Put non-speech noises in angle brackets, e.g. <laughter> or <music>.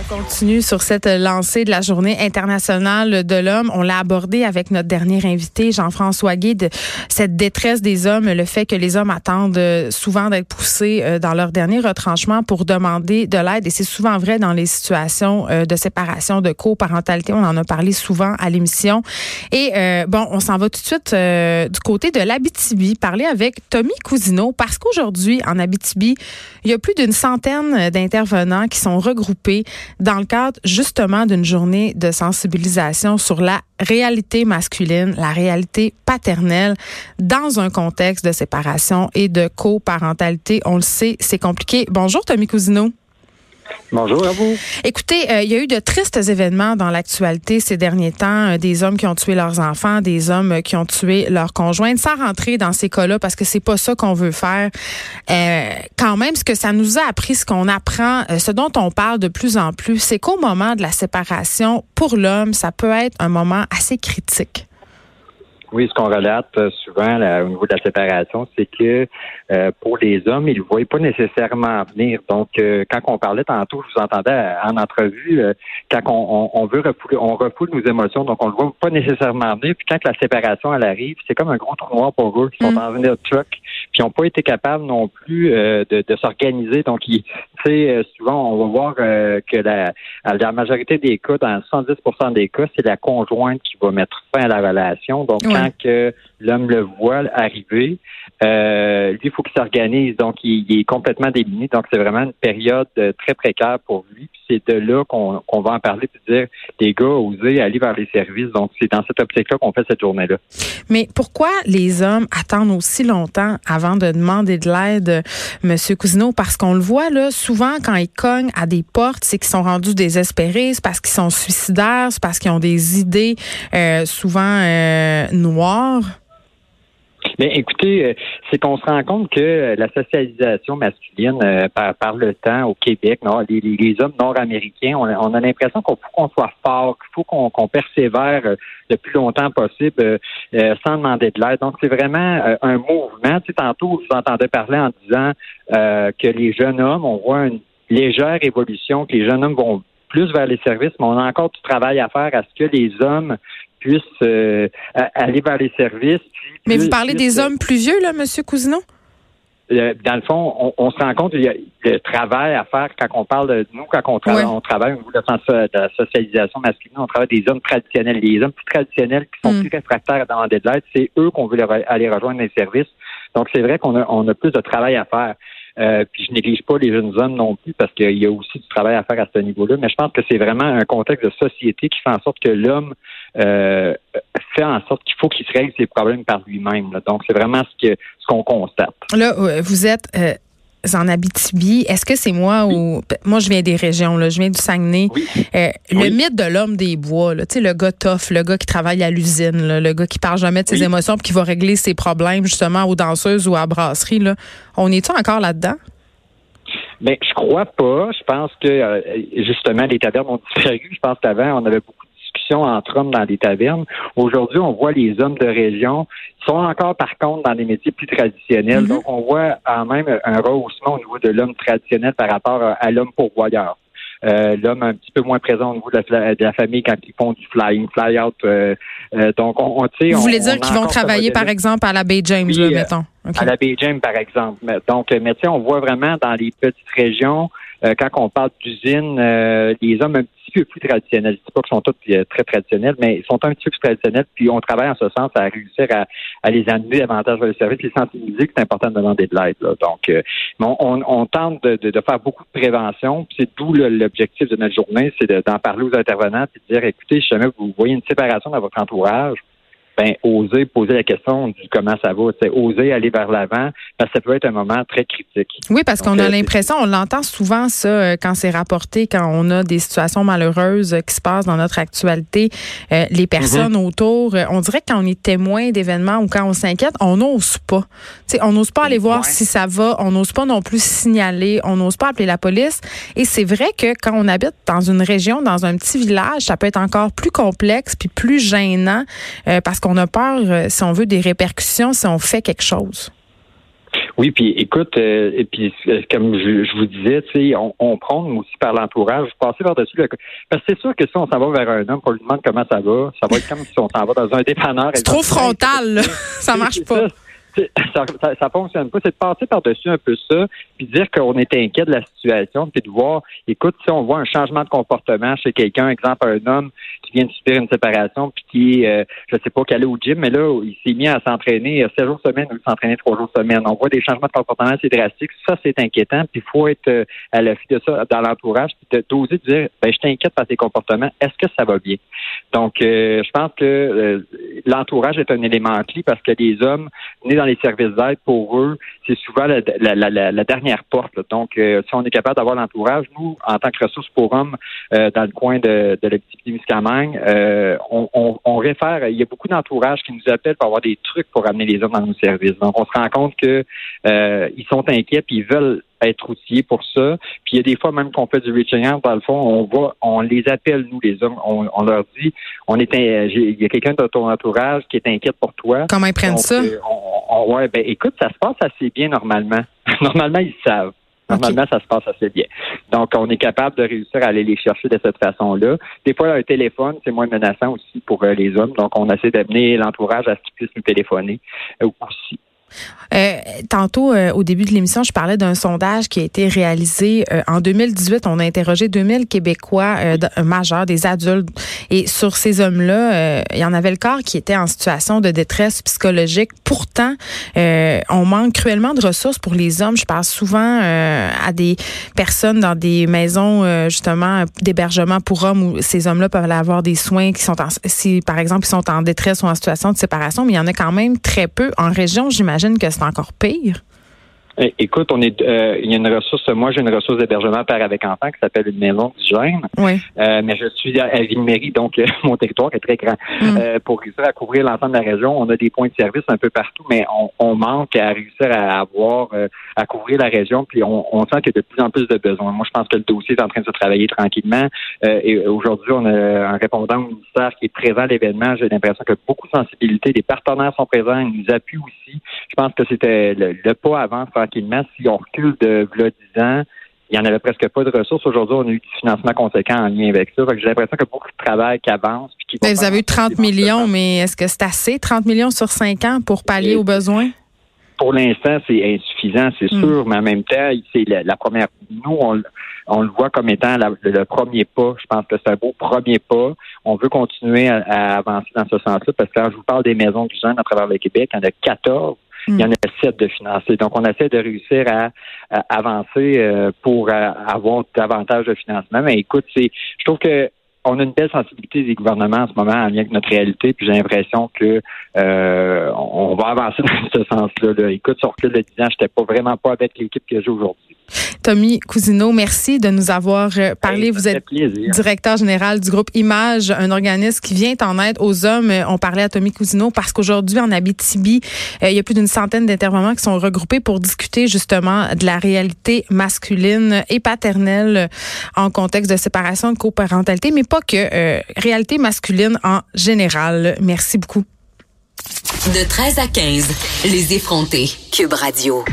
On continue sur cette lancée de la journée internationale de l'homme. On l'a abordé avec notre dernier invité, Jean-François Guide, cette détresse des hommes, le fait que les hommes attendent souvent d'être poussés euh, dans leur dernier retranchement pour demander de l'aide. Et c'est souvent vrai dans les situations euh, de séparation, de coparentalité. On en a parlé souvent à l'émission. Et euh, bon, on s'en va tout de suite du côté de l'Abitibi, parler avec Tommy Cousineau, parce qu'aujourd'hui, en Abitibi, il y a plus d'une centaine d'intervenants qui sont regroupés dans le cadre justement d'une journée de sensibilisation sur la réalité masculine, la réalité paternelle dans un contexte de séparation et de coparentalité. On le sait, c'est compliqué. Bonjour Tommy Cousineau. Bonjour à vous. Écoutez, euh, il y a eu de tristes événements dans l'actualité ces derniers temps, euh, des hommes qui ont tué leurs enfants, des hommes qui ont tué leurs conjointes, sans rentrer dans ces cas-là parce que c'est pas ça qu'on veut faire. Euh, quand même, ce que ça nous a appris, ce qu'on apprend, ce dont on parle de plus en plus, c'est qu'au moment de la séparation, pour l'homme, ça peut être un moment assez critique. Oui, ce qu'on relate euh, souvent au niveau de la séparation, c'est que euh, pour les hommes, ils ne voient pas nécessairement venir. Donc, euh, quand on parlait tantôt, je vous entendais en entrevue, quand on, on, veut refouler, on refoule nos émotions, donc on ne le voit pas nécessairement venir. Puis quand la séparation elle arrive, c'est comme un gros trou noir pour eux qui sont mm. dans un truc, puis ils n'ont pas été capables non plus de, de s'organiser. Donc, ils, souvent, on va voir que la, la majorité des cas, dans 70% des cas, c'est la conjointe qui va mettre fin à la relation. Donc, que l'homme le voit arriver, euh, lui, il faut qu'il s'organise. Donc, il, est complètement démuni. Donc, c'est vraiment une période euh, très précaire pour lui. C'est de là qu'on va en parler puis dire, les gars, osez aller vers les services. Donc, c'est dans cette optique-là qu'on fait cette journée-là. Mais pourquoi les hommes attendent aussi longtemps avant de demander de l'aide, Monsieur Cousineau? Parce qu'on le voit, là, souvent, quand ils cognent à des portes, c'est qu'ils sont rendus désespérés, c'est parce qu'ils sont suicidaires, c'est parce qu'ils ont des idées euh, souvent euh, noires. Mais écoutez, euh, c'est qu'on se rend compte que euh, la socialisation masculine euh, par, le temps au Québec, non, les, hommes nord-américains, on, a l'impression qu'il faut qu'on soit fort, qu'il faut qu'on persévère le plus longtemps possible sans demander de l'aide. Donc, c'est vraiment un mouvement. Tu sais, tantôt, je vous entendais parler en disant que les jeunes hommes, on voit une légère évolution, que les jeunes hommes vont plus vers les services, mais on a encore du travail à faire à ce que les hommes puissent euh, aller vers les services. Mais vous parlez des hommes plus vieux, là, M. Cousineau? Euh, dans le fond, on, se rend compte qu'il y a le travail à faire quand on parle de nous, quand on travaille, on travaille au niveau de la socialisation masculine, on travaille des hommes traditionnels. Les hommes plus traditionnels qui sont mm. plus réfractaires dans des l'aide, c'est eux qu'on veut aller rejoindre les services. Donc, c'est vrai qu'on a, on a plus de travail à faire. Euh, puis je néglige pas les jeunes hommes non plus parce qu'il y a aussi du travail à faire à ce niveau-là. Mais je pense que c'est vraiment un contexte de société qui fait en sorte que l'homme euh, fait en sorte qu'il faut qu'il se règle ses problèmes par lui-même. Donc c'est vraiment ce que ce qu'on constate. Là, vous êtes euh, en Abitibi, est-ce que c'est moi ou moi je viens des régions là, je viens du Saguenay. Euh, le mythe de l'homme des bois, là, tu sais le gars tough, le gars qui travaille à l'usine, le gars qui parle jamais de ses émotions puis qui va régler ses problèmes justement aux danseuses ou à la brasserie là. On est-tu encore là-dedans? Ben je crois pas. Je pense que euh, justement les tavernes ont disparu. Je pense qu'avant on avait beaucoup entre hommes dans les tavernes. Aujourd'hui, on voit les hommes de région sont encore, par contre, dans des métiers plus traditionnels. Mm-hmm. Donc, on voit quand même un rehaussement au niveau de l'homme traditionnel par rapport à, l'homme pourvoyeur. Euh, l'homme un petit peu moins présent au niveau de la, famille quand ils font du flying, fly-out. Euh, euh, donc, on, on Vous voulez dire qu'ils vont travailler, par exemple, à la Baie James, mettons? À la Baie James, par exemple. Donc, mais on voit vraiment dans les petites régions, quand on parle d'usines, les hommes un petit peu plus traditionnels. Je dis pas qu'ils sont tous euh, très traditionnels, mais ils sont un petit peu plus traditionnels. Puis on travaille en ce sens à réussir à, les amener davantage vers le service, les sensibiliser que c'est important de demander de l'aide. Donc, euh, on, tente de, faire beaucoup de prévention. C'est d'où l'objectif de notre journée, c'est d'en parler aux intervenants et de dire, écoutez, si jamais vous voyez une séparation dans votre entourage, ben, oser poser la question du comment ça va, c'est oser aller vers l'avant, parce que ça peut être un moment très critique. Oui, parce qu'on a euh, l'impression, on l'entend souvent ça euh, quand c'est rapporté, quand on a des situations malheureuses qui se passent dans notre actualité, euh, les personnes mhm. autour, on dirait que quand on est témoin d'événements ou quand on s'inquiète, on n'ose pas. sais, on n'ose pas aller voir si ça va, on n'ose pas non plus signaler, on n'ose pas appeler la police. Et c'est vrai que quand on habite dans une région, dans un petit village, ça peut être encore plus complexe puis plus gênant parce qu'on on a peur, euh, si on veut, des répercussions si on fait quelque chose. Oui, puis écoute, euh, et puis euh, comme je, vous disais, tu sais, on, on prône aussi par l'entourage, passer par-dessus le... Parce que c'est sûr que si on s'en va vers un homme, on lui demande comment ça va, ça va être comme si on s'en va dans un dépanneur. C'est trop frontal, là. <laughs> ça marche pas ça, ça, fonctionne pas. C'est de passer par-dessus un peu ça, puis dire qu'on est inquiet de la situation, puis de voir, écoute, si on voit un changement de comportement chez quelqu'un, exemple un homme qui vient de subir une séparation, puis qui, euh, je sais pas, qui allait au gym, mais là, il s'est mis à s'entraîner 7 jours semaine ou s'entraîner 3 jours semaine. On voit des changements de comportement assez drastiques. Ça, c'est inquiétant, puis il faut être euh, à l'affût de ça dans l'entourage, puis d'oser dire, ben, je t'inquiète par tes comportements. Est-ce que ça va bien? Donc, euh, je pense que euh, l'entourage est un élément clé parce que les hommes dans les services d'aide, pour eux, c'est souvent la, dernière porte. Donc, euh, si on est capable d'avoir l'entourage, nous, en tant que ressources pour hommes dans le coin de, de l'activité muscamagne, on, on, on, réfère, il y a beaucoup d'entourages qui nous appellent pour avoir des trucs pour amener les hommes dans nos services. Donc, on se rend compte que ils sont inquiets puis ils veulent être outillés pour ça. Puis il y a des fois même qu'on fait du reaching out, dans le fond, on va, on les appelle, nous, les hommes, on, leur dit, on est il y a quelqu'un de ton entourage qui est inquiète pour toi. Comment ils prennent ça? Euh, ouais, ben écoute, ça se passe assez bien normalement. <laughs> normalement, ils savent. Normalement, ça se passe assez bien. Donc, on est capable de réussir à aller les chercher de cette façon-là. Des fois, un téléphone, c'est moins menaçant aussi pour euh, les hommes. Donc, on essaie d'amener l'entourage à ce qu'ils puissent nous téléphoner euh, aussi. Euh, tantôt, euh, au début de l'émission, je parlais d'un sondage qui a été réalisé euh, en 2018. On a interrogé 2000 Québécois majeurs, des adultes. Et sur ces hommes-là, il y en avait le corps qui était en situation de détresse psychologique. Pourtant, on manque cruellement de ressources pour les hommes. Je parle souvent à des personnes dans des maisons, justement, d'hébergement pour hommes où ces hommes-là peuvent avoir des soins qui sont en, si, par exemple, ils sont en détresse ou en situation de séparation. Mais il y en a quand même très peu. En région, j'imagine que c'est encore pire. Eh, écoute, on est, euh, il y a une ressource. Moi, j'ai une ressource d'hébergement père avec enfant qui s'appelle une maison du jeune. Oui. Euh, mais je suis à Ville-Mairie, donc euh, <laughs> mon territoire est très grand. Mm. pour réussir à couvrir l'ensemble de la région, on a des points de service un peu partout, mais on, manque à réussir à avoir, à couvrir la région. Puis on, sent qu'il y a de plus en plus de besoins. Moi, je pense que le dossier est en train de se travailler tranquillement. et aujourd'hui, on a un répondant au ministère qui est présent à l'événement. J'ai l'impression que beaucoup de sensibilité, des partenaires sont présents, ils nous appuient aussi. Je pense que c'était le, le pas avant tranquillement. Si on recule de 10 ans, il n'y en avait presque pas de ressources. Aujourd'hui, on a eu du financement conséquent en lien avec ça. J'ai l'impression a beaucoup de travail qui avance. Qui vous avez eu 30 millions, mais est-ce que c'est assez, 30 millions sur 5 ans pour pallier aux besoins? Pour l'instant, c'est insuffisant, c'est hmm. sûr, mais en même temps, c'est la, première. Nous, on, le voit comme étant le premier pas. Je pense que c'est un beau premier pas. On veut continuer à, à avancer dans ce sens-là parce que quand je vous parle des maisons du jeune à travers le Québec, il y en a 14 il y en a sept de financer. Donc, on essaie de réussir à, avancer euh, pour euh, avoir davantage de financement. Mais écoute, c'est, je trouve que on a une belle sensibilité des gouvernements en ce moment en lien avec notre réalité, puis j'ai l'impression que euh, on va avancer <laughs> dans ce sens-là. Là. Écoute, sur recul de 10 ans, j'étais pas vraiment pas avec l'équipe que j'ai aujourd'hui. Tommy Cousineau, merci de nous avoir euh, parlé. Vous êtes directeur général du groupe Image, un organisme qui vient en aide aux hommes. On parlait à Tommy Cousineau parce qu'aujourd'hui, en Abitibi, euh, il y a plus d'une centaine d'intervenants qui sont regroupés pour discuter justement de la réalité masculine et paternelle en contexte de séparation, de coparentalité, mais pas que, euh, réalité masculine en général. Merci beaucoup. De 13 à 15, les effrontés. Cube Radio.